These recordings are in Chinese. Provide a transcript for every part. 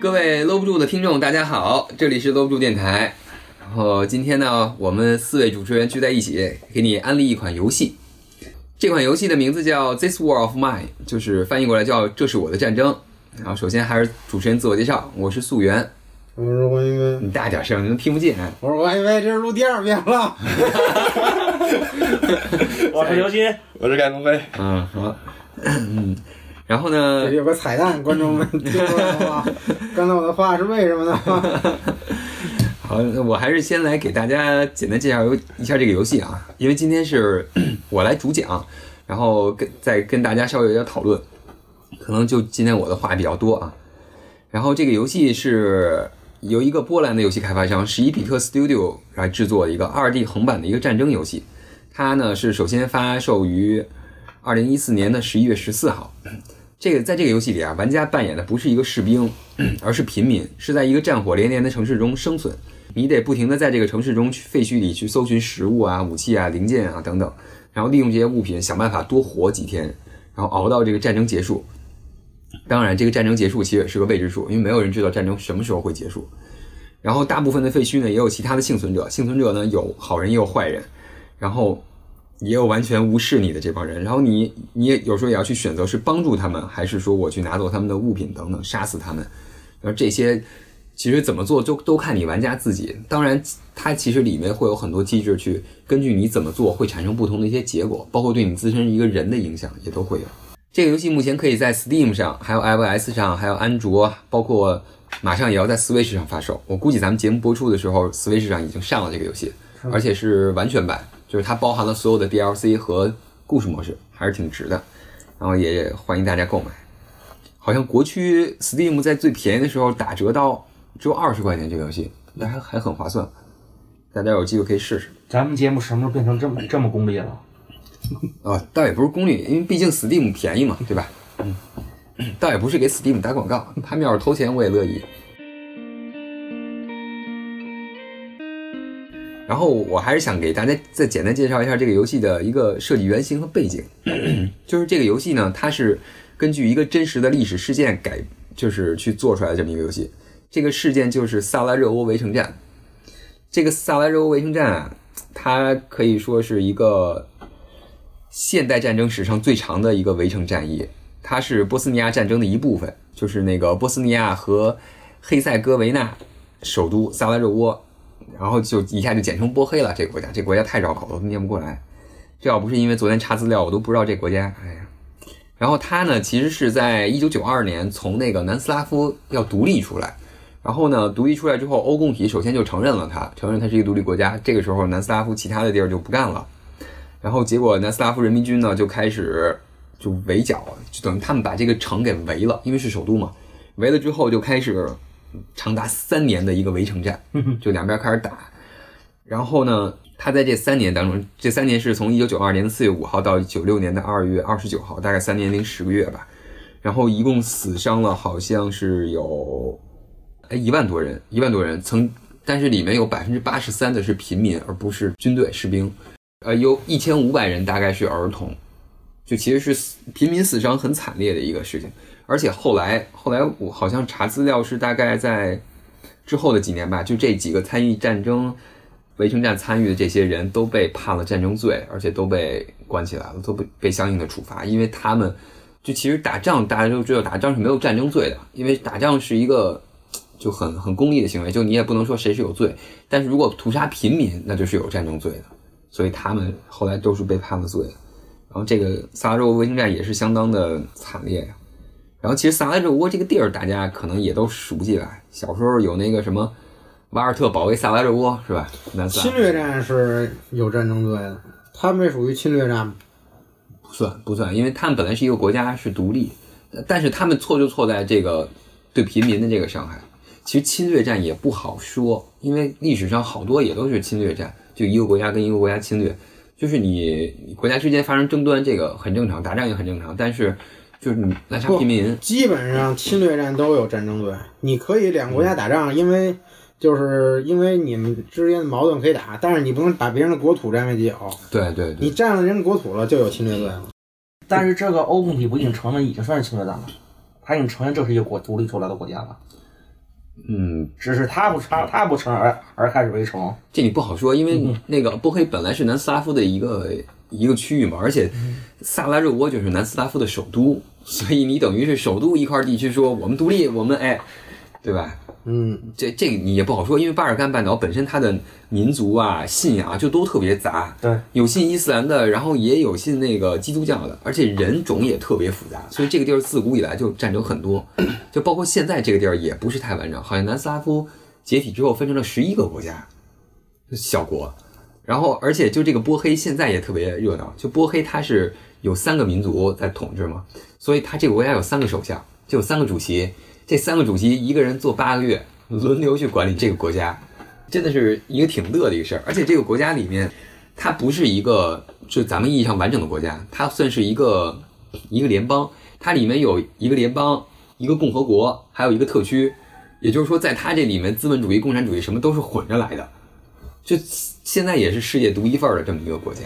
各位搂不住的听众，大家好，这里是搂不住电台。然后今天呢，我们四位主持人聚在一起，给你安利一款游戏。这款游戏的名字叫《This War of Mine》，就是翻译过来叫“这是我的战争”。然后首先还是主持人自我介绍，我是素媛。我是王一威，你大点声，你都听不见。我是王一威，这是录第二遍了。我是刘鑫，我是盖东飞。嗯，好。嗯，然后呢有个彩蛋，观众们 听出来了吗？刚才我的话是为什么呢？好，我还是先来给大家简单介绍一下这个游戏啊，因为今天是 我来主讲，然后跟再跟大家稍微有点讨论，可能就今天我的话比较多啊。然后这个游戏是由一个波兰的游戏开发商十一比特 Studio 来制作的一个二 D 横版的一个战争游戏，它呢是首先发售于二零一四年的十一月十四号。这个在这个游戏里啊，玩家扮演的不是一个士兵，而是平民，是在一个战火连连的城市中生存。你得不停的在这个城市中去废墟里去搜寻食物啊、武器啊、零件啊等等，然后利用这些物品想办法多活几天，然后熬到这个战争结束。当然，这个战争结束其实也是个未知数，因为没有人知道战争什么时候会结束。然后大部分的废墟呢，也有其他的幸存者，幸存者呢有好人也有坏人，然后也有完全无视你的这帮人。然后你你也有时候也要去选择是帮助他们，还是说我去拿走他们的物品等等，杀死他们。然后这些其实怎么做就都看你玩家自己。当然，它其实里面会有很多机制去根据你怎么做会产生不同的一些结果，包括对你自身一个人的影响也都会有。这个游戏目前可以在 Steam 上，还有 iOS 上，还有安卓，包括马上也要在 Switch 上发售。我估计咱们节目播出的时候，Switch 上已经上了这个游戏，而且是完全版，就是它包含了所有的 DLC 和故事模式，还是挺值的。然后也欢迎大家购买。好像国区 Steam 在最便宜的时候打折到只有二十块钱，这个游戏那还还很划算。大家有机会可以试试。咱们节目什么时候变成这么这么功利了？啊，倒也不是功利，因为毕竟 Steam 便宜嘛，对吧？嗯，倒也不是给 Steam 打广告，他们要是投钱我也乐意。然后我还是想给大家再简单介绍一下这个游戏的一个设计原型和背景，就是这个游戏呢，它是根据一个真实的历史事件改，就是去做出来的这么一个游戏。这个事件就是萨拉热窝围城战。这个萨拉热窝围城战啊，它可以说是一个现代战争史上最长的一个围城战役，它是波斯尼亚战争的一部分，就是那个波斯尼亚和黑塞哥维那首都萨拉热窝，然后就一下就简称波黑了。这个国家，这个国家太绕口了，我念不过来。这要不是因为昨天查资料，我都不知道这国家。哎呀，然后它呢，其实是在一九九二年从那个南斯拉夫要独立出来。然后呢，独立出来之后，欧共体首先就承认了它，承认它是一个独立国家。这个时候，南斯拉夫其他的地儿就不干了。然后结果南斯拉夫人民军呢就开始就围剿，就等于他们把这个城给围了，因为是首都嘛。围了之后就开始长达三年的一个围城战，就两边开始打。然后呢，他在这三年当中，这三年是从一九九二年的四月五号到九六年的二月二十九号，大概三年零十个月吧。然后一共死伤了好像是有哎一万多人，一万多人曾，但是里面有百分之八十三的是平民，而不是军队士兵。呃，有一千五百人大概是儿童，就其实是死平民死伤很惨烈的一个事情。而且后来，后来我好像查资料是大概在之后的几年吧，就这几个参与战争围城战参与的这些人都被判了战争罪，而且都被关起来了，都被被相应的处罚，因为他们就其实打仗大家都知道，打仗是没有战争罪的，因为打仗是一个就很很功利的行为，就你也不能说谁是有罪，但是如果屠杀平民，那就是有战争罪的。所以他们后来都是被判了罪。然后这个萨拉热窝围城战也是相当的惨烈呀。然后其实萨拉热窝这个地儿大家可能也都熟悉吧，小时候有那个什么瓦尔特保卫萨拉热窝是吧？南斯拉夫侵略战是有战争罪的，他们这属于侵略战吗？不算不算，因为他们本来是一个国家是独立，但是他们错就错在这个对平民的这个伤害。其实侵略战也不好说，因为历史上好多也都是侵略战，就一个国家跟一个国家侵略，就是你你国家之间发生争端，这个很正常，打仗也很正常，但是就是你滥杀不平民，基本上侵略战都有战争罪。你可以两个国家打仗，因为就是因为你们之间的矛盾可以打，但是你不能把别人的国土占为己有。对对对，你占了人家国土了，就有侵略罪了。但是这个欧共体不已经承认已经算是侵略战了，他已经承认这是一个国独立出来的国家了。嗯，只是他不承，他不承认而而开始围城。这你不好说，因为那个波黑本来是南斯拉夫的一个一个区域嘛，而且萨拉热窝就是南斯拉夫的首都，所以你等于是首都一块地区说我们独立，我们哎，对吧？嗯，这这个你也不好说，因为巴尔干半岛本身它的民族啊、信仰啊就都特别杂，对，有信伊斯兰的，然后也有信那个基督教的，而且人种也特别复杂，所以这个地儿自古以来就战争很多，就包括现在这个地儿也不是太完整，好像南斯拉夫解体之后分成了十一个国家，小国，然后而且就这个波黑现在也特别热闹，就波黑它是有三个民族在统治嘛，所以它这个国家有三个首相，就有三个主席，这三个主席一个人做八个月，轮流去管理这个国家，真的是一个挺乐的一个事儿。而且这个国家里面，它不是一个就咱们意义上完整的国家，它算是一个一个联邦，它里面有一个联邦、一个共和国，还有一个特区。也就是说，在它这里面，资本主义、共产主义什么都是混着来的，就现在也是世界独一份儿的这么一个国家。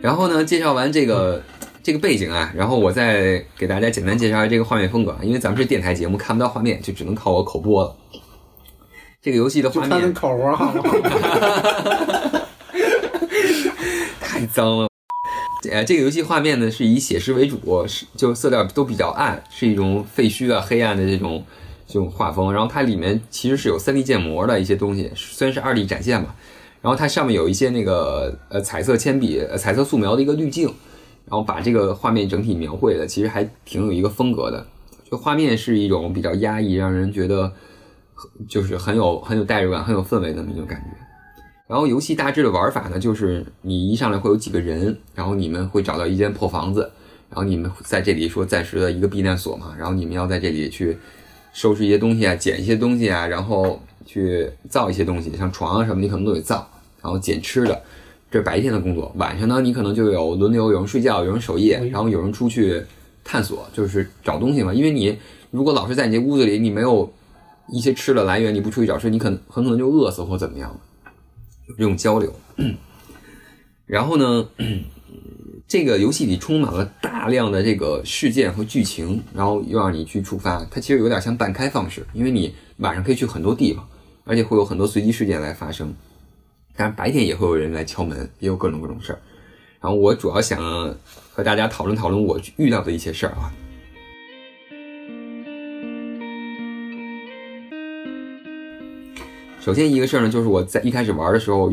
然后呢，介绍完这个这个背景啊，然后我再给大家简单介绍一下这个画面风格啊，因为咱们是电台节目，看不到画面，就只能靠我口播了。这个游戏的画面就看那口活好吗？太脏了。呃，这个游戏画面呢是以写实为主，是就色调都比较暗，是一种废墟啊、黑暗的这种这种画风。然后它里面其实是有 3D 建模的一些东西，虽然是 2D 展现嘛。然后它上面有一些那个呃彩色铅笔、呃彩色素描的一个滤镜，然后把这个画面整体描绘的其实还挺有一个风格的。就画面是一种比较压抑，让人觉得就是很有很有代入感、很有氛围的那么一种感觉。然后游戏大致的玩法呢，就是你一上来会有几个人，然后你们会找到一间破房子，然后你们在这里说暂时的一个避难所嘛，然后你们要在这里去收拾一些东西啊，捡一些东西啊，然后去造一些东西，像床啊什么，你可能都得造，然后捡吃的，这是白天的工作。晚上呢，你可能就有轮流，有人睡觉，有人守夜，然后有人出去探索，就是找东西嘛。因为你如果老是在你这屋子里，你没有一些吃的来源，你不出去找吃，你可能很可能就饿死或怎么样。有这种交流。然后呢，这个游戏里充满了大量的这个事件和剧情，然后又让你去触发。它其实有点像半开放式，因为你晚上可以去很多地方，而且会有很多随机事件来发生。当然白天也会有人来敲门，也有各种各种事儿。然后我主要想和大家讨论讨论我遇到的一些事儿啊。首先一个事儿呢，就是我在一开始玩的时候，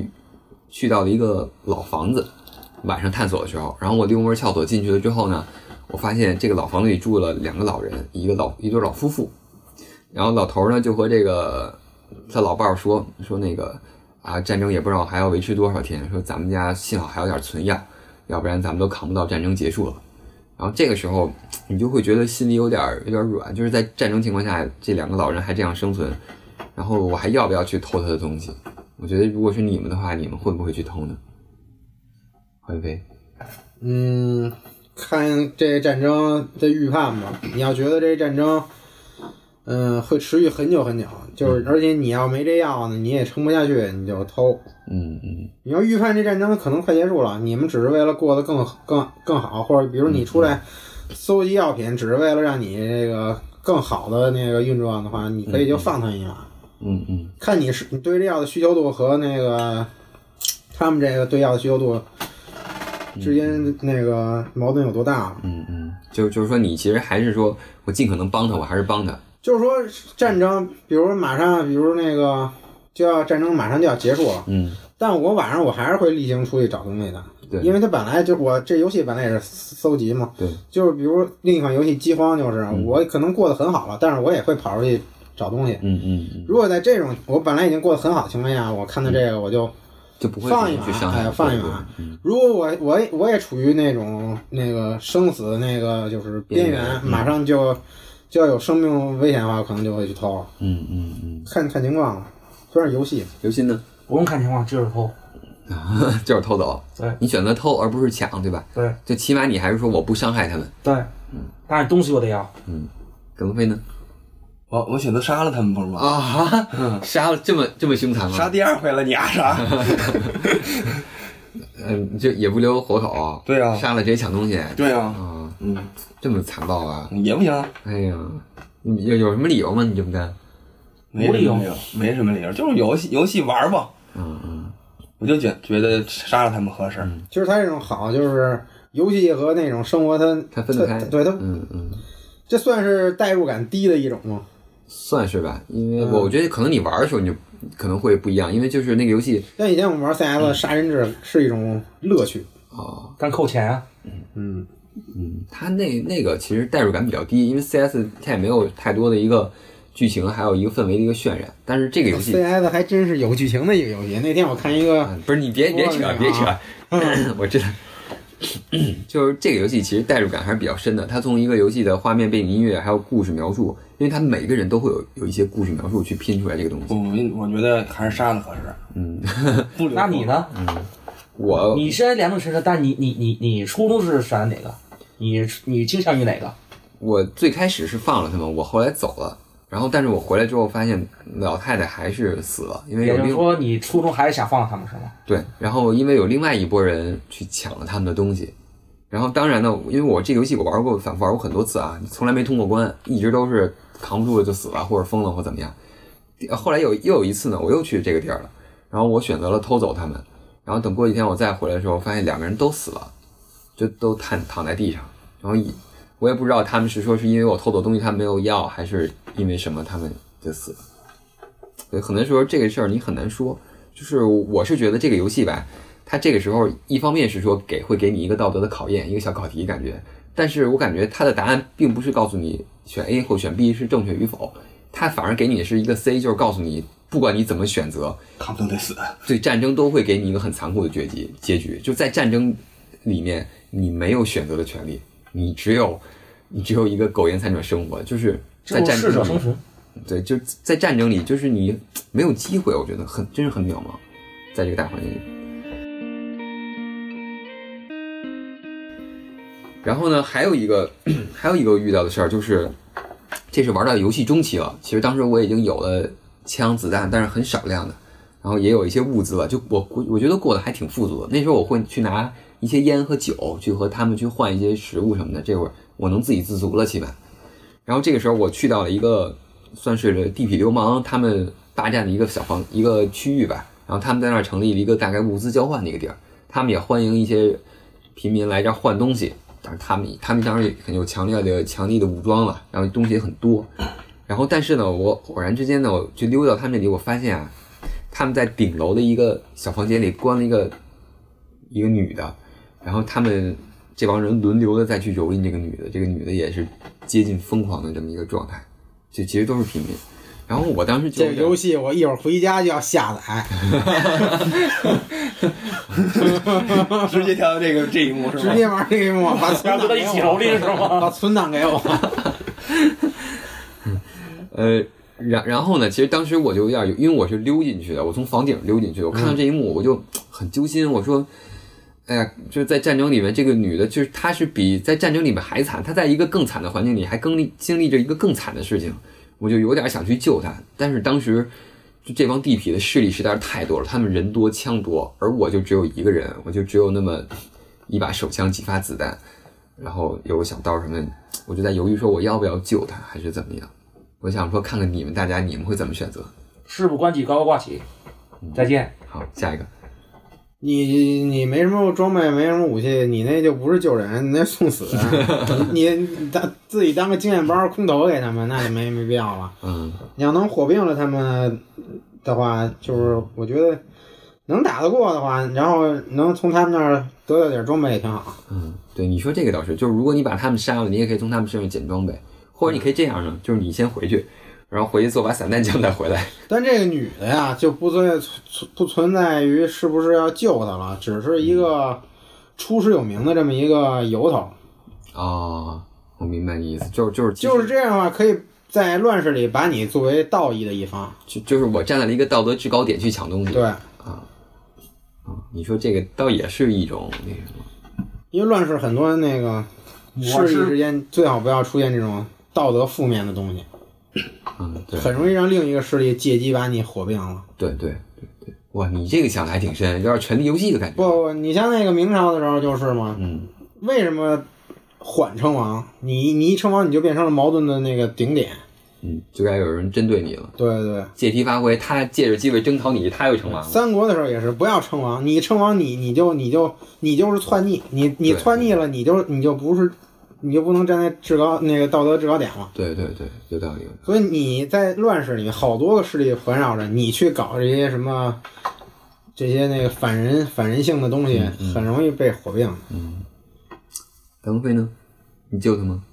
去到了一个老房子，晚上探索的时候，然后我溜门撬锁进去了之后呢，我发现这个老房子里住了两个老人，一个老一对老夫妇，然后老头呢就和这个他老伴儿说说那个啊战争也不知道还要维持多少天，说咱们家幸好还有点存药，要不然咱们都扛不到战争结束了。然后这个时候你就会觉得心里有点有点软，就是在战争情况下，这两个老人还这样生存。然后我还要不要去偷他的东西？我觉得如果是你们的话，你们会不会去偷呢？欢飞，嗯，看这战争的预判吧。你要觉得这战争，嗯，会持续很久很久，就是而且你要没这药呢，你也撑不下去，你就偷。嗯嗯你要预判这战争可能快结束了，你们只是为了过得更更更好，或者比如你出来搜集药品，只是为了让你这个更好的那个运转的话，你可以就放他一马。嗯嗯看你是你对这药的需求度和那个他们这个对药的需求度之间那个矛盾有多大了？嗯嗯，就就是说你其实还是说我尽可能帮他，我还是帮他。就是说战争，比如马上，比如那个就要战争马上就要结束了，嗯但我晚上我还是会例行出去找东西的，对因为他本来就我这游戏本来也是搜集嘛，对，就是比如另一款游戏《饥荒》，就是、我可能过得很好了，但是我也会跑出去找东西。嗯嗯嗯，如果在这种我本来已经过得很好的情况下，我看到这个我就就不会放一马，去伤害哎，放一对马。如果我我我也处于那种那个生死那个就是边缘，边缘嗯马上就就要有生命危险的话，可能就会去偷了，嗯嗯嗯，看看情况了。虽然游戏，游戏呢？不用看情况，就是偷。就是偷走，对你选择偷而不是抢，对吧？对就起码你还是说我不伤害他们。对，嗯但是东西我得要。嗯，怎么飞呢？我我选择杀了他们，不是吗？啊，杀了这么这么凶残吗？杀第二回了，你啊杀？嗯，就也不留活口。对啊杀了直接抢东西。对啊，啊，嗯，这么残暴啊！也不行，哎呀，你有有什么理由吗？你这么干？没理由，没什么理由，就是游戏游戏玩吧。嗯嗯，我就觉觉得杀了他们合适。就是他这种好，就是游戏和那种生活他他分得开。对他，嗯嗯，这算是代入感低的一种吗？算是吧，因为我我觉得可能你玩的时候你就可能会不一样，因为就是那个游戏像以前我们玩 CS 杀人制是一种乐趣，啊，但扣钱啊。嗯，嗯，它那那个其实代入感比较低，因为 CS 它也没有太多的一个剧情，还有一个氛围的一个渲染。但是这个游戏，CS 还真是有剧情的一个游戏。那天我看一个，啊不是你别别扯别扯啊，我知道，就是这个游戏其实代入感还是比较深的。它从一个游戏的画面、背景音乐还有故事描述，因为他每个人都会有有一些故事描述去拼出来这个东西。我我觉得还是杀了合适。嗯，不留那你呢？嗯我你虽然两种身份，但你你你你初中是选哪个？你你倾向于哪个？我最开始是放了他们，我后来走了，然后但是我回来之后发现老太太还是死了，因为也就是说，你初中还是想放了他们是吗？对，然后因为有另外一拨人去抢了他们的东西，然后当然呢，因为我这个游戏我玩过，反复玩过很多次啊，从来没通过关，一直都是扛不住了就死了，或者疯了或怎么样。后来有又有一次呢，我又去这个地儿了，然后我选择了偷走他们，然后等过几天我再回来的时候，发现两个人都死了，就都瘫躺在地上，然后一我也不知道他们是说是因为我偷走东西他没有要，还是因为什么他们就死了。对，很多时候这个事儿你很难说。就是我是觉得这个游戏吧，它这个时候一方面是说给会给你一个道德的考验，一个小考题感觉，但是我感觉他的答案并不是告诉你选 A 或选 B 是正确与否，他反而给你的是一个 C，就是告诉你不管你怎么选择，他们都得死。对战争都会给你一个很残酷的结局。结局就在战争里面，你没有选择的权利，你只有你只有一个苟延残喘生活，就是在战争里生存。对，就在战争里，就是你没有机会，我觉得很真是很渺茫，在这个大环境里。然后呢，还有一个 还有一个遇到的事儿，就是这是玩到游戏中期了。其实当时我已经有了枪子弹，但是很少量的，然后也有一些物资了。就我我觉得过得还挺富足的。那时候我会去拿一些烟和酒，去和他们去换一些食物什么的。这会儿我能自给自足了，起码。然后这个时候我去到了一个算是地痞流氓他们霸占的一个小房一个区域吧，然后他们在那儿成立了一个大概物资交换的一个地儿，他们也欢迎一些平民来这儿换东西，但是他们他们当然也很有强烈的强力的武装了，然后东西也很多，然后但是呢，我偶然之间呢，我就溜到他们那里，我发现啊，他们在顶楼的一个小房间里关了一个一个女的，然后他们这帮人轮流的再去蹂躏这个女的，这个女的也是接近疯狂的这么一个状态，就其实都是平民。然后我当时就这个游戏我一会儿回家就要下载。直接跳到这个这一幕是吗？直接玩这个一幕，把 存然后档给我，就在一起蹂躏是吗？把存档给我。呃，然然后呢，其实当时我就有点有，因为我是溜进去的，我从房顶溜进去的，我看到这一幕，我就很揪心。我说，哎呀，就是在战争里面，这个女的，就是她是比在战争里面还惨，她在一个更惨的环境里，还更历经历着一个更惨的事情，我就有点想去救她。但是当时就这帮地痞的势力实在是太多了，他们人多枪多，而我就只有一个人，我就只有那么一把手枪、几发子弹，然后有个小刀什么，我就在犹豫说我要不要救他，还是怎么样。我想说，看看你们大家，你们会怎么选择？事不关己，高高挂起。再见。好，下一个。你你没什么装备，没什么武器，你那就不是救人，你那送死。你你当自己当个经验包空投给他们，那就没没必要了。嗯，你要能火并了他们的话，就是我觉得能打得过的话，然后能从他们那儿得到点装备也挺好。嗯，对，你说这个倒是，就是如果你把他们杀了，你也可以从他们身上捡装备，或者你可以这样呢，就是你先回去，然后回去做把散弹枪再回来。但这个女的呀，就不存存不存在于是不是要救她了，只是一个出师有名的这么一个由头。哦，我明白你意思，就是就是就是这样的话，可以在乱世里把你作为道义的一方。就就是我站在了一个道德制高点去抢东西。对，嗯，你说这个倒也是一种那什么，因为乱世很多那个我势力之间最好不要出现这种道德负面的东西，嗯，对很容易让另一个势力借机把你火并了。对对对对，哇，你这个想的还挺深，有点权力游戏的感觉。不不，你像那个明朝的时候就是嘛，嗯为什么缓称王，你你一称王，你就变成了矛盾的那个顶点。嗯，就该有人针对你了，对对对，借题发挥，他借着机会征讨你，他又称王了。三国的时候也是不要称王，你称王你你就你就你就是篡逆，你你篡逆了，你就你就不是你就不能站在制高那个道德制高点了。对对对，有道理。所以你在乱世里面，好多个势力环绕着你去搞这些什么这些那个反人反人性的东西，很容易被火并。嗯，腾飞呢？你救他吗？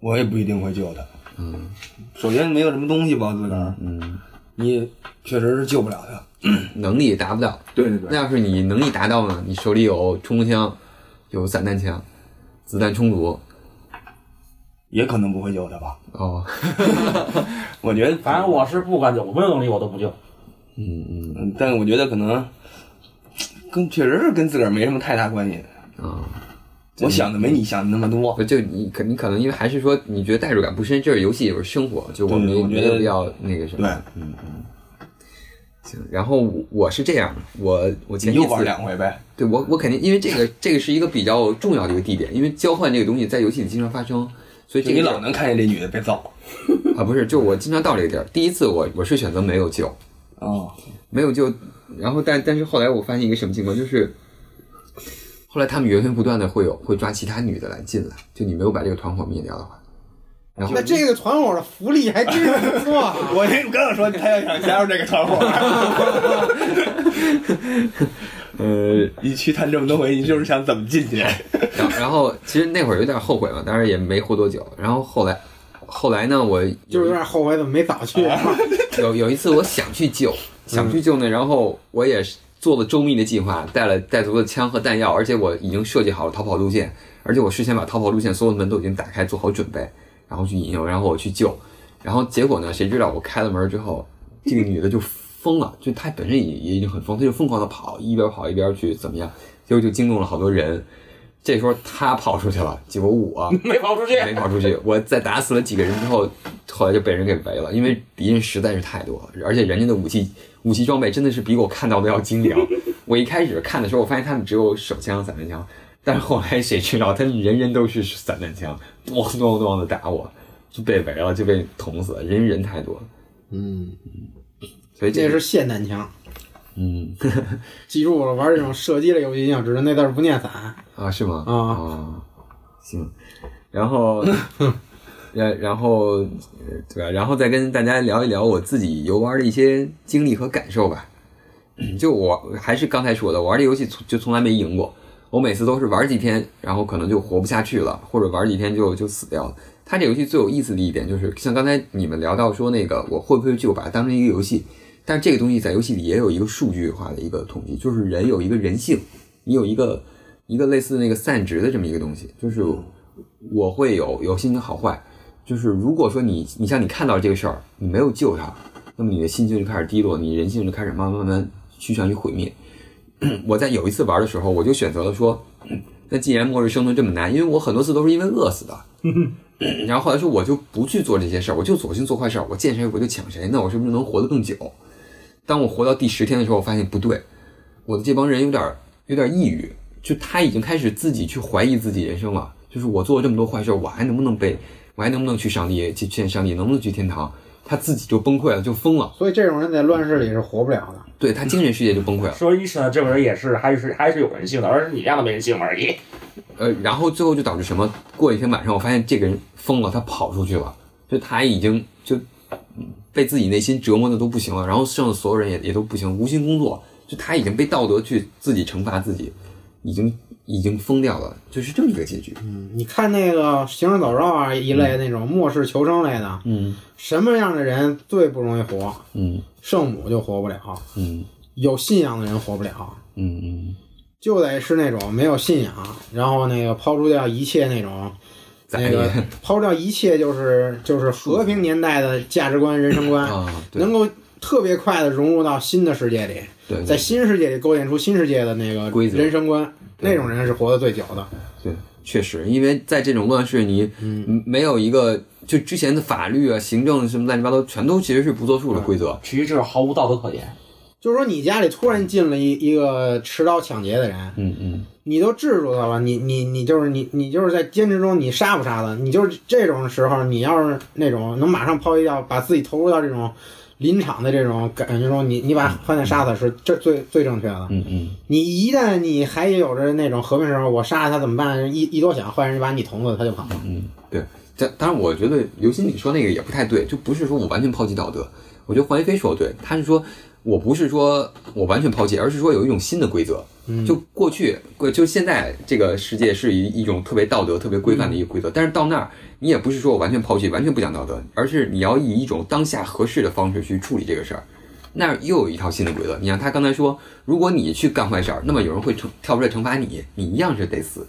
我也不一定会救他。嗯，首先没有什么东西吧自个儿，嗯，你确实是救不了他。能力达不到。对对对那要是你能力达到呢？你手里有冲锋枪，有散弹枪，子弹充足。也可能不会救他吧。哦，我觉得，反正我是不管救，我没有能力我都不救。嗯嗯嗯，但我觉得可能跟确实是跟自个儿没什么太大关系。啊，我想的没你想的那么多。不就你可你可能因为还是说你觉得代入感不深，这是游戏也是生活，就我没我觉得没有必要那个什么。对，嗯嗯。行，然后我我是这样，我我前你又玩两回呗。对我我肯定因为这个这个是一个比较重要的一个地点，因为交换这个东西在游戏里经常发生，所以就你老能看见这女的被揍。啊不是，就我经常到这个地儿。第一次我我是选择没有救，哦，没有救，然后但但是后来我发现一个什么情况，就是后来他们源源不断的会有会抓其他女的来进来，就你没有把这个团伙灭掉的话，然后那这个团伙的福利还真是不错啊。我刚想说他要想加入这个团伙，呃，你去探这么多回，你就是想怎么进去？然后然后其实那会儿有点后悔嘛，但是也没活多久。然后后来后来呢，我就是有点后悔怎么没早去。有有一次我想去救，想去救呢，然后我也是做了周密的计划，带了带足了枪和弹药，而且我已经设计好了逃跑路线，而且我事先把逃跑路线所有的门都已经打开，做好准备，然后去引诱，然后我去救，然后结果呢，谁知道我开了门之后，这个女的就疯了，就她本身也也已经很疯，她就疯狂的跑，一边跑一边去怎么样，结果就惊动了好多人。这时候他跑出去了，结果我 没跑出去，没跑出去。我在打死了几个人之后，后来就被人给围了，因为敌人实在是太多了，而且人家的武器武器装备真的是比我看到的要精良。我一开始看的时候，我发现他们只有手枪、散弹枪，但是后来谁知道他们人人都是散弹枪，咣咣咣的打我，就被围了，就被捅死了，人人太多了。嗯，所以这这是霰弹枪，嗯 记住了，玩这种射击类游戏一定要知道那字儿不念伞。啊是吗？啊哦行，然后。然然后，呃对吧？然后再跟大家聊一聊我自己游玩的一些经历和感受吧。就我还是刚才说的，我玩这游戏从就从来没赢过，我每次都是玩几天，然后可能就活不下去了，或者玩几天就就死掉了。它这游戏最有意思的一点就是，像刚才你们聊到说那个，我会不会就把它当成一个游戏？但是这个东西在游戏里也有一个数据化的一个统计，就是人有一个人性，你有一个一个类似那个散值的这么一个东西，就是我会有有心情好坏。就是如果说你你像你看到这个事儿，你没有救他，那么你的心情就开始低落，你人性就开始慢慢慢慢趋向于毁灭。我在有一次玩的时候，我就选择了说，那既然末日生存这么难，因为我很多次都是因为饿死的，然后后来说我就不去做这些事儿，我就索性做坏事儿，我见谁我就抢谁，那我是不是能活得更久？当我活到第十天的时候，我发现不对，我的这帮人有点有点抑郁，就他已经开始自己去怀疑自己人生了，就是我做了这么多坏事儿，我还能不能被？我还能不能去上帝去见上帝？能不能去天堂？他自己就崩溃了，就疯了。所以这种人在乱世里是活不了的。对他精神世界就崩溃了。说医生这个人也是还是还是有人性的，而是你让他没人性而已。呃，然后最后就导致什么？过一天晚上，我发现这个人疯了，他跑出去了，就他已经就被自己内心折磨的都不行了，然后剩下所有人也也都不行，无心工作，就他已经被道德去自己惩罚自己，已经已经疯掉了，就是这么一个结局。嗯，你看那个行尸走肉啊一类那种末世求生类的，嗯什么样的人最不容易活？嗯圣母就活不了，嗯有信仰的人活不了，嗯嗯，就得是那种没有信仰，然后那个抛除掉一切那种。咋那个抛掉一切就是就是和平年代的价值观、人生观，啊，能够特别快的融入到新的世界里，对对在新世界里构建出新世界的那个规则人生观，那种人是活得最久的。对，确实，因为在这种乱世，你嗯。没有一个就之前的法律啊、行政什么乱七八糟，全都其实是不作数的规则。其实这是毫无道德可言。就是说，你家里突然进了一一个持刀抢劫的人，嗯嗯你都制住他了，你你你就是你你就是在坚持中，你杀不杀他？你就是这种时候，你要是那种能马上抛弃掉，把自己投入到这种临场的这种感觉中，你你把饭店杀死是这最最正确的。嗯嗯，你一旦你还有着那种和平时候，我杀了他怎么办？一一多想，坏人把你捅死，他就跑了。嗯对。但当然，我觉得刘鑫你说那个也不太对，就不是说我完全抛弃道德。我觉得黄一飞说的对，他是说我不是说我完全抛弃，而是说有一种新的规则。就过去，过就现在这个世界是一一种特别道德、特别规范的一个规则，但是到那儿你也不是说我完全抛弃、完全不讲道德，而是你要以一种当下合适的方式去处理这个事儿。那儿又有一套新的规则。你像他刚才说，如果你去干坏事儿，那么有人会惩跳出来惩罚你，你一样是得死，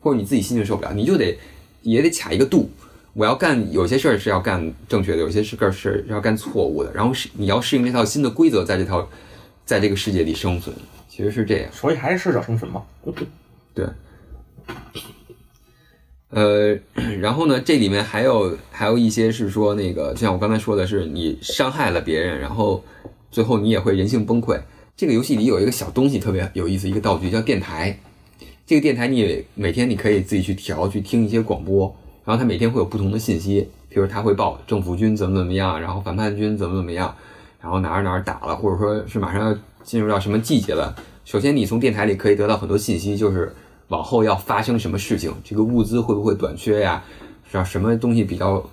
或者你自己心情受不了，你就得也得卡一个度。我要干有些事儿是要干正确的，有些事儿是要干错误的，然后是你要适应这套新的规则，在这套在这个世界里生存，其实是这样。所以还是适者生存嘛。对，呃，然后呢，这里面还有还有一些是说那个，就像我刚才说的是，你伤害了别人，然后最后你也会人性崩溃。这个游戏里有一个小东西特别有意思，一个道具叫电台。这个电台你每天你可以自己去调，去听一些广播，然后他每天会有不同的信息，比如他会报政府军怎么怎么样，然后反叛军怎么怎么样，然后哪儿哪儿打了，或者说是马上要进入到什么季节了。首先，你从电台里可以得到很多信息，就是往后要发生什么事情，这个物资会不会短缺呀？是吧？什么东西比较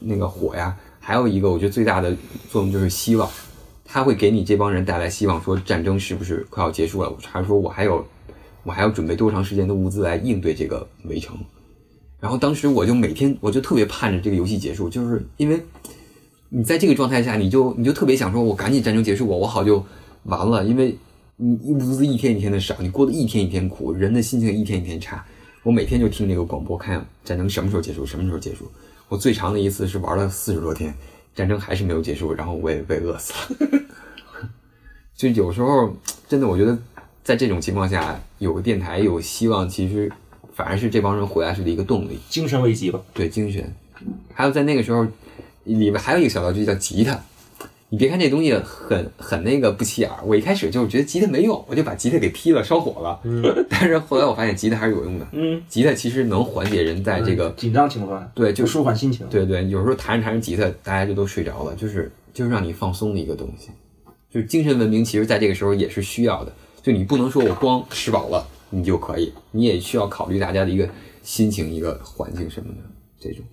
那个火呀？还有一个，我觉得最大的作用就是希望，他会给你这帮人带来希望，说战争是不是快要结束了？还是说我还有我还要准备多长时间的物资来应对这个围城？然后当时我就每天我就特别盼着这个游戏结束，就是因为你在这个状态下，你就你就特别想说，我赶紧战争结束，我我好就完了，因为你物资一天一天的少，你过得一天一天苦，人的心情一天一天差。我每天就听这个广播，看战争什么时候结束，什么时候结束。我最长的一次是玩了四十多天，战争还是没有结束，然后我也被饿死了。就有时候真的，我觉得在这种情况下，有个电台有希望，其实反而是这帮人活下去的一个动力。精神危机吧。对精神。还有在那个时候，里面还有一个小道具叫吉他。你别看这东西很很那个不起眼儿，我一开始就是觉得吉他没用，我就把吉他给劈了烧火了。嗯。但是后来我发现吉他还是有用的。嗯，吉他其实能缓解人在这个紧张情况，对就舒缓心情。对对，有时候弹着弹着吉他，大家就都睡着了，就是就是让你放松的一个东西。就是精神文明，其实在这个时候也是需要的。就你不能说我光吃饱了你就可以，你也需要考虑大家的一个心情、一个环境什么的这种。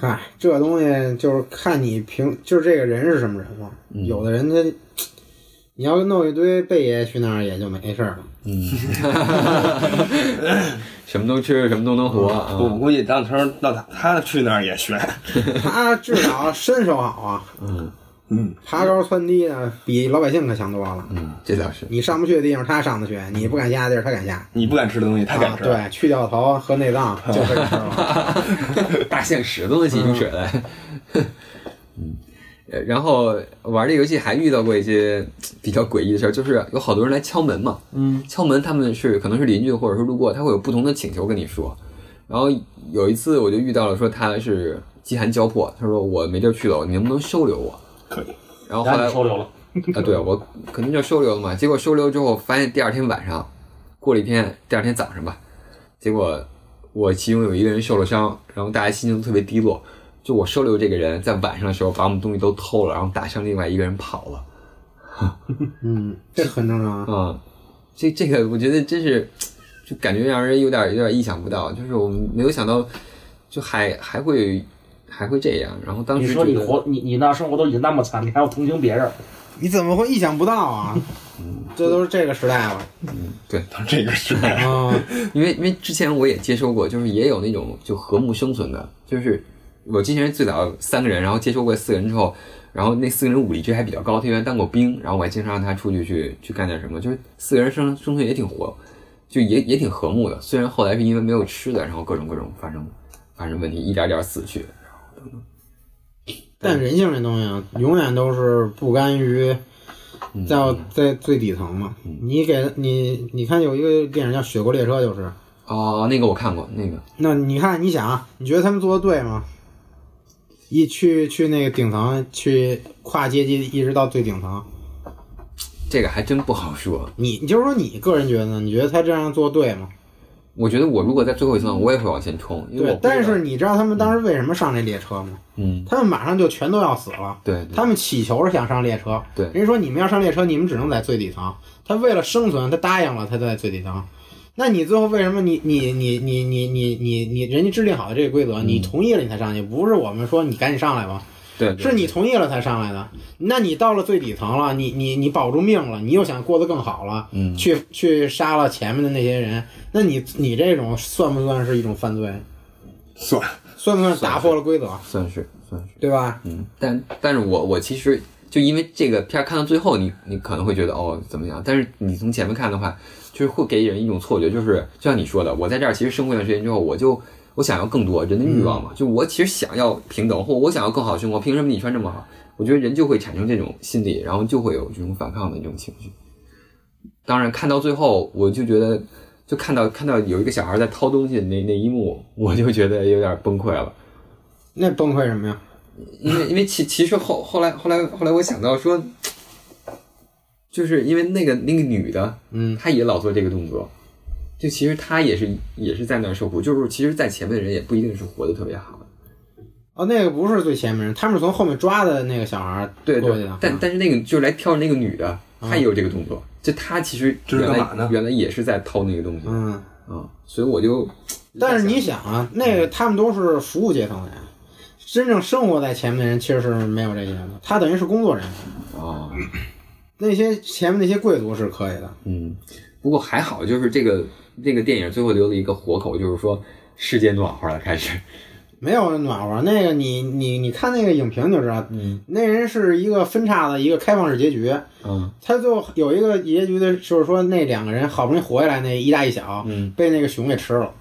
嗨，这东西就是看你平，就是这个人是什么人嘛。有的人他，你要弄一堆贝爷去那儿也就没事儿了。嗯，什么都吃，什么都能活啊。我估计当成到他他去那儿也悬。他至少身手好啊，嗯嗯，爬高窜低呢，比老百姓可强多了。嗯，这倒是。你上不去的地方他上得去，你不敢下的地儿他敢下。你不敢吃的东西他敢啊，吃。对，去掉头和内脏就可以吃了。大象屎都能挤出水来。嗯，呃然后玩这游戏还遇到过一些比较诡异的事儿，就是有好多人来敲门嘛。嗯，敲门他们是可能是邻居或者是路过，他会有不同的请求跟你说。然后有一次我就遇到了，说他是饥寒交迫，他说我没地儿去了，你能不能收留我？可以。然后后来。啊，对我肯定就收留了嘛。结果收留之后，发现第二天晚上，过了一天，第二天早上吧，结果我其中有一个人受了伤，然后大家心情都特别低落。就我收留这个人，在晚上的时候把我们东西都偷了，然后打伤另外一个人跑了。嗯，这很正常啊。啊、这这个我觉得真是，就感觉让人有点有点意想不到，就是我们没有想到，就还还会还会这样。然后当时你说你活你你那生活都已经那么惨，你还要同情别人？你怎么会意想不到啊？嗯这都是这个时代了对，都是这个时代，啊！因为因为之前我也接收过，就是也有那种就和睦生存的，就是我之前最早三个人，然后接收过四个人之后，然后那四个人武力值还比较高，他原来当过兵，然后我还经常让他出去去去干点什么，就是四个人生生存也挺活，就也也挺和睦的。虽然后来是因为没有吃的，然后各种各种发生发生问题，一点点死去。但人性这东西啊，永远都是不甘于在在最底层嘛。你给你你看有一个电影叫《雪国列车》，就是哦，那个我看过，那个那你看你想啊，你觉得他们做的对吗？一去去那个顶层，去跨阶级一直到最顶层，这个还真不好说。你你就是说你个人觉得呢？你觉得他这样做对吗？我觉得我如果在最后一层，我也会往前冲，因为我对，但是你知道他们当时为什么上这列车吗？嗯，他们马上就全都要死了，对对他们祈求着想上列车。对人家说你们要上列车，你们只能在最底层。他为了生存，他答应了，他在最底层。那你最后为什么你你你你你你你你人家制定好的这个规则，你同意了你才上去，不是我们说你赶紧上来吧？对，是你同意了才上来的。那你到了最底层了，你你你保住命了，你又想过得更好了，嗯去去杀了前面的那些人，那你你这种算不算是一种犯罪？算算不算打破了规则？算是算是。对吧？嗯，但但是我我其实就因为这个片儿看到最后你，你可能会觉得哦怎么样，但是你从前面看的话，就是会给人一种错觉，就是就像你说的，我在这儿其实生活一段时间之后，我就我想要更多人的欲望嘛，就我其实想要平等，或我想要更好的生活，凭什么你穿这么好？我觉得人就会产生这种心理，然后就会有这种反抗的这种情绪。当然，看到最后，我就觉得，就看到看到有一个小孩在掏东西的那那一幕，我就觉得有点崩溃了。那崩溃什么呀？因为因为其其实后后来后来后来我想到说，就是因为那个那个女的，嗯，她也老做这个动作，就其实他也是也是在那儿受苦，就是其实，在前面的人也不一定是活得特别好的，哦，那个不是最前面人，他们是从后面抓的那个小孩儿对对过去的。，但但是那个就是来挑那个女的，她也有这个动作，就她其实这是原干嘛呢来原来也是在掏那个东西，嗯，啊，所以我就，但是你想啊，那个他们都是服务阶层的人，真正生活在前面的人其实是没有这些的，他等于是工作人员。哦，那些前面那些贵族是可以的，嗯，不过还好，就是这个这个电影最后留了一个活口，就是说世界暖和了，开始，没有暖和。那个你你你看那个影评就知道，嗯那人是一个分叉的一个开放式结局。嗯他最后有一个结局的，就是说那两个人好不容易活下来，那一大一小嗯，被那个熊给吃了，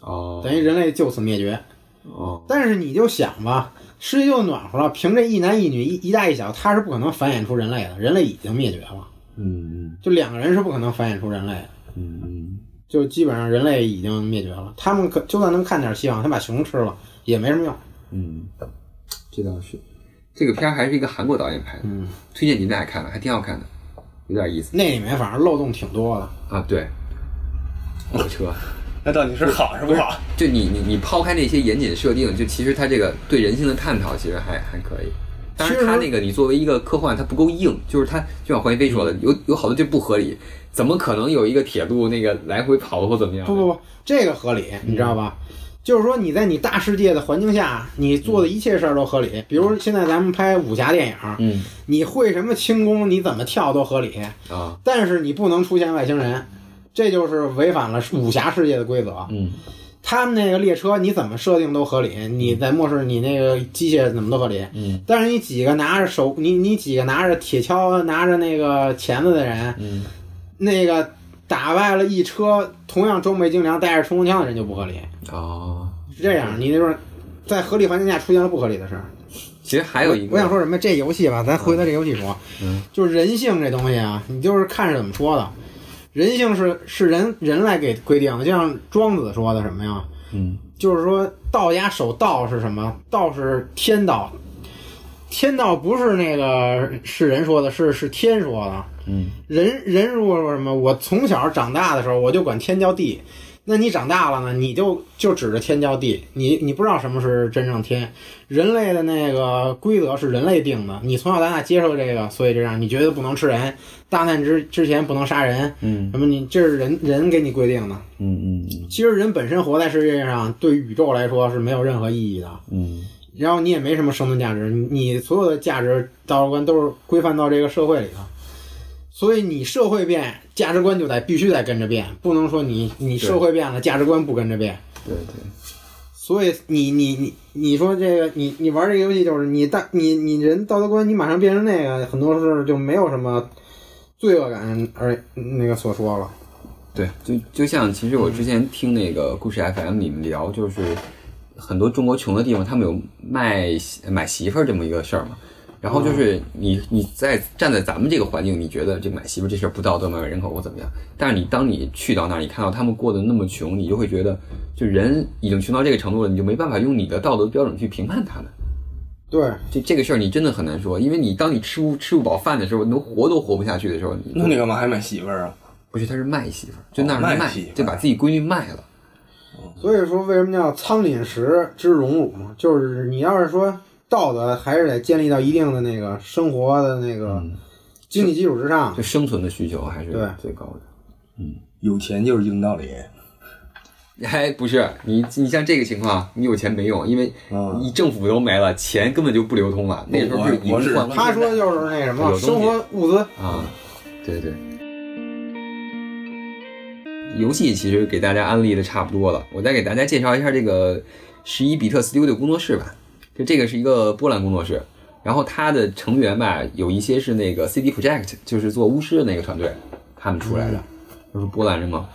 哦，等于人类就此灭绝。哦，但是你就想吧，世界就暖和了，凭这一男一女一一大一小，他是不可能繁衍出人类的，人类已经灭绝了，嗯嗯就两个人是不可能繁衍出人类的。嗯嗯就基本上人类已经灭绝了，他们可就算能看点希望，他把熊吃了也没什么用。嗯，这倒是，这个片儿还是一个韩国导演拍的，嗯，推荐你们俩看了，还挺好看的，有点意思那里面反正漏洞挺多的。啊，对，火车。那到底是好是不好？就你你你抛开那些严谨设定，就其实它这个对人性的探讨其实还还可以。当然，其实它那个你作为一个科幻，它不够硬，就是它就像黄一飞说的，有有好多就不合理，怎么可能有一个铁路那个来回跑或怎么样？不不不，这个合理，你知道吧？就是说你在你大世界的环境下，你做的一切事儿都合理。比如现在咱们拍武侠电影，嗯你会什么轻功，你怎么跳都合理，啊但是你不能出现外星人，这就是违反了武侠世界的规则。嗯他们那个列车你怎么设定都合理，你在末世你那个机械怎么都合理，嗯但是你几个拿着手，你你几个拿着铁锹、拿着那个钳子的人，嗯那个打败了一车同样装备精良、带着冲锋枪的人就不合理，哦，是这样。你那种在合理环境下出现了不合理的事儿。其实还有一个，我想说什么？这游戏吧，咱回到这游戏说，嗯就是人性这东西啊，你就是看着怎么说的。人性是是人人来给规定的，就像庄子说的什么呀？嗯就是说道家守道是什么？道是天道，天道不是那个是人说的，是是天说的。嗯人人如果说什么，我从小长大的时候我就管天叫地，那你长大了呢，你就就指着天叫地，你你不知道什么是真正天。人类的那个规则是人类定的，你从小到大接受这个，所以这样，你觉得不能吃人，大难之之前不能杀人，嗯什么你这是人人给你规定的。嗯嗯其实人本身活在世界上，对宇宙来说是没有任何意义的。嗯然后你也没什么生存价值，你你所有的价值道德观都是规范到这个社会里的，所以你社会变，价值观就得必须得跟着变，不能说你你社会变了，价值观不跟着变。对对，所以你你你你说这个你你玩这个游戏就是你大你你人道德观你马上变成那个，很多事儿就没有什么罪恶感而那个所说了。对，就就像其实我之前听那个故事 FM 里面聊，就是很多中国穷的地方，他们有卖买媳妇儿这么一个事儿嘛。然后就是你你在站在咱们这个环境，你觉得这买媳妇儿这事儿不道德、买卖人口或怎么样？但是你当你去到那儿，你看到他们过得那么穷，你就会觉得，就人已经穷到这个程度了，你就没办法用你的道德标准去评判他们。对，这这个事儿你真的很难说，因为你当你吃不吃不饱饭的时候，你都活都活不下去的时候，你那你干嘛还买媳妇儿啊？不是他是卖媳妇儿，就那儿哦卖卖媳妇，就把自己闺女卖了。所以说为什么叫仓廪实之荣辱嘛？就是你要是说道德，还是得建立到一定的那个生活的那个经济基础之上就。生存的需求还是最高的。嗯有钱就是硬道理。哎，不是你，你像这个情况，你有钱没用，因为嗯你政府都没了，钱根本就不流通了。那时候是我我是银换他说的就是那什么生活物资，啊，对对。游戏其实给大家安利的差不多了，我再给大家介绍一下这个十一比特 Studio 工作室吧。就这个是一个波兰工作室，然后它的成员吧，有一些是那个 CD Project，就是做巫师的那个团队，他们出来的，都是波兰人嘛，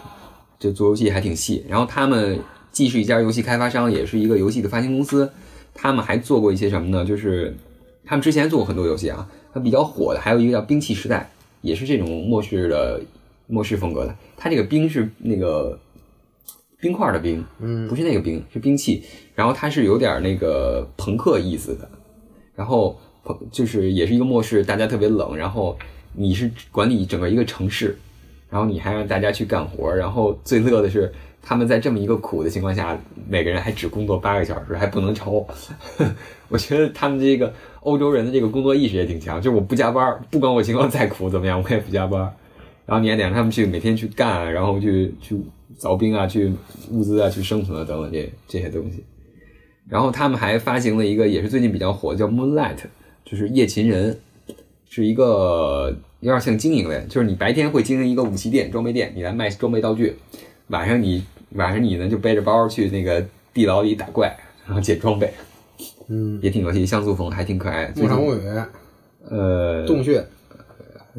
就做游戏还挺细。然后他们既是一家游戏开发商，也是一个游戏的发行公司。他们还做过一些什么呢？就是他们之前做过很多游戏啊，它比较火的还有一个叫《兵器时代》，也是这种末世的末世风格的。它这个兵是那个冰块的冰，嗯，不是那个冰，是兵器。然后它是有点那个朋克意思的，然后朋就是也是一个末世，大家特别冷，然后你是管理整个一个城市，然后你还让大家去干活，然后最乐的是他们在这么一个苦的情况下，每个人还只工作八个小时，还不能超。我觉得他们这个欧洲人的这个工作意识也挺强，就是我不加班，不管我情况再苦怎么样，我也不加班。然后你还得让他们去每天去干，然后去去凿冰啊，去物资啊，去生存啊等等这这些东西。然后他们还发行了一个也是最近比较火的，叫 Moonlight，就是夜勤人，是一个有点像经营类，就是你白天会经营一个武器店、装备店，你来卖装备道具，晚上你晚上你呢就背着包去那个地牢里打怪，然后捡装备，嗯，也挺有趣，像素风还挺可爱的。牧场物语、呃，洞穴，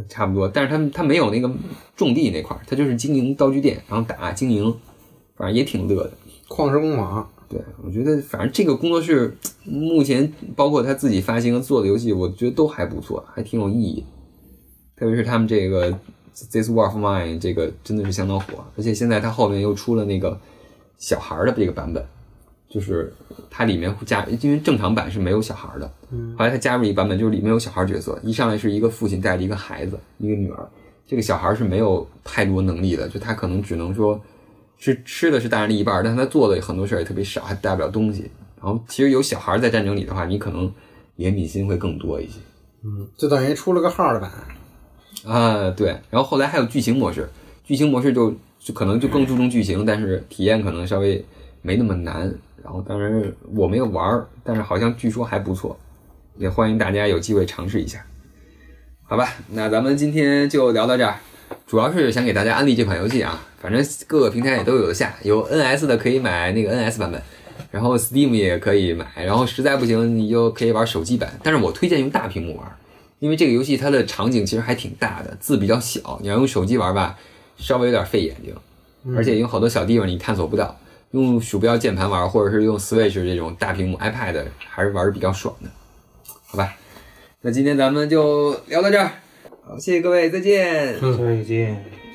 差不多，但是他们他没有那个种地那块儿，他就是经营道具店，然后打经营，反正也挺乐的。矿石工坊，对，我觉得反正这个工作室目前包括他自己发行做的游戏，我觉得都还不错，还挺有意义。特别是他们这个 This War of Mine 这个真的是相当火，而且现在他后面又出了那个小孩儿的这个版本，就是它里面会加，因为正常版是没有小孩儿的，后来它加入一个版本，就是里面有小孩儿角色，一上来是一个父亲带着一个孩子，一个女儿，这个小孩儿是没有太多能力的，就他可能只能说。是吃的是大人的一半儿，但是他做的很多事儿也特别少，还带不了东西。然后其实有小孩儿在战争里的话，你可能怜悯心会更多一些嗯，就等于出了个号的版，啊。对，然后后来还有剧情模式，剧情模式就就可能就更注重剧情，但是体验可能稍微没那么难。然后当然我没有玩儿，但是好像据说还不错，也欢迎大家有机会尝试一下。好吧，那咱们今天就聊到这儿。主要是想给大家安利这款游戏啊，反正各个平台也都有的下，有 NS 的可以买那个 NS 版本，然后 Steam 也可以买，然后实在不行你就可以玩手机版，但是我推荐用大屏幕玩，因为这个游戏它的场景其实还挺大的，字比较小，你要用手机玩吧，稍微有点费眼睛，而且有好多小地方你探索不到，用鼠标键盘玩或者是用 Switch 这种大屏幕 iPad 还是玩的比较爽的，好吧？那今天咱们就聊到这儿，好，谢谢各位，再见。再见。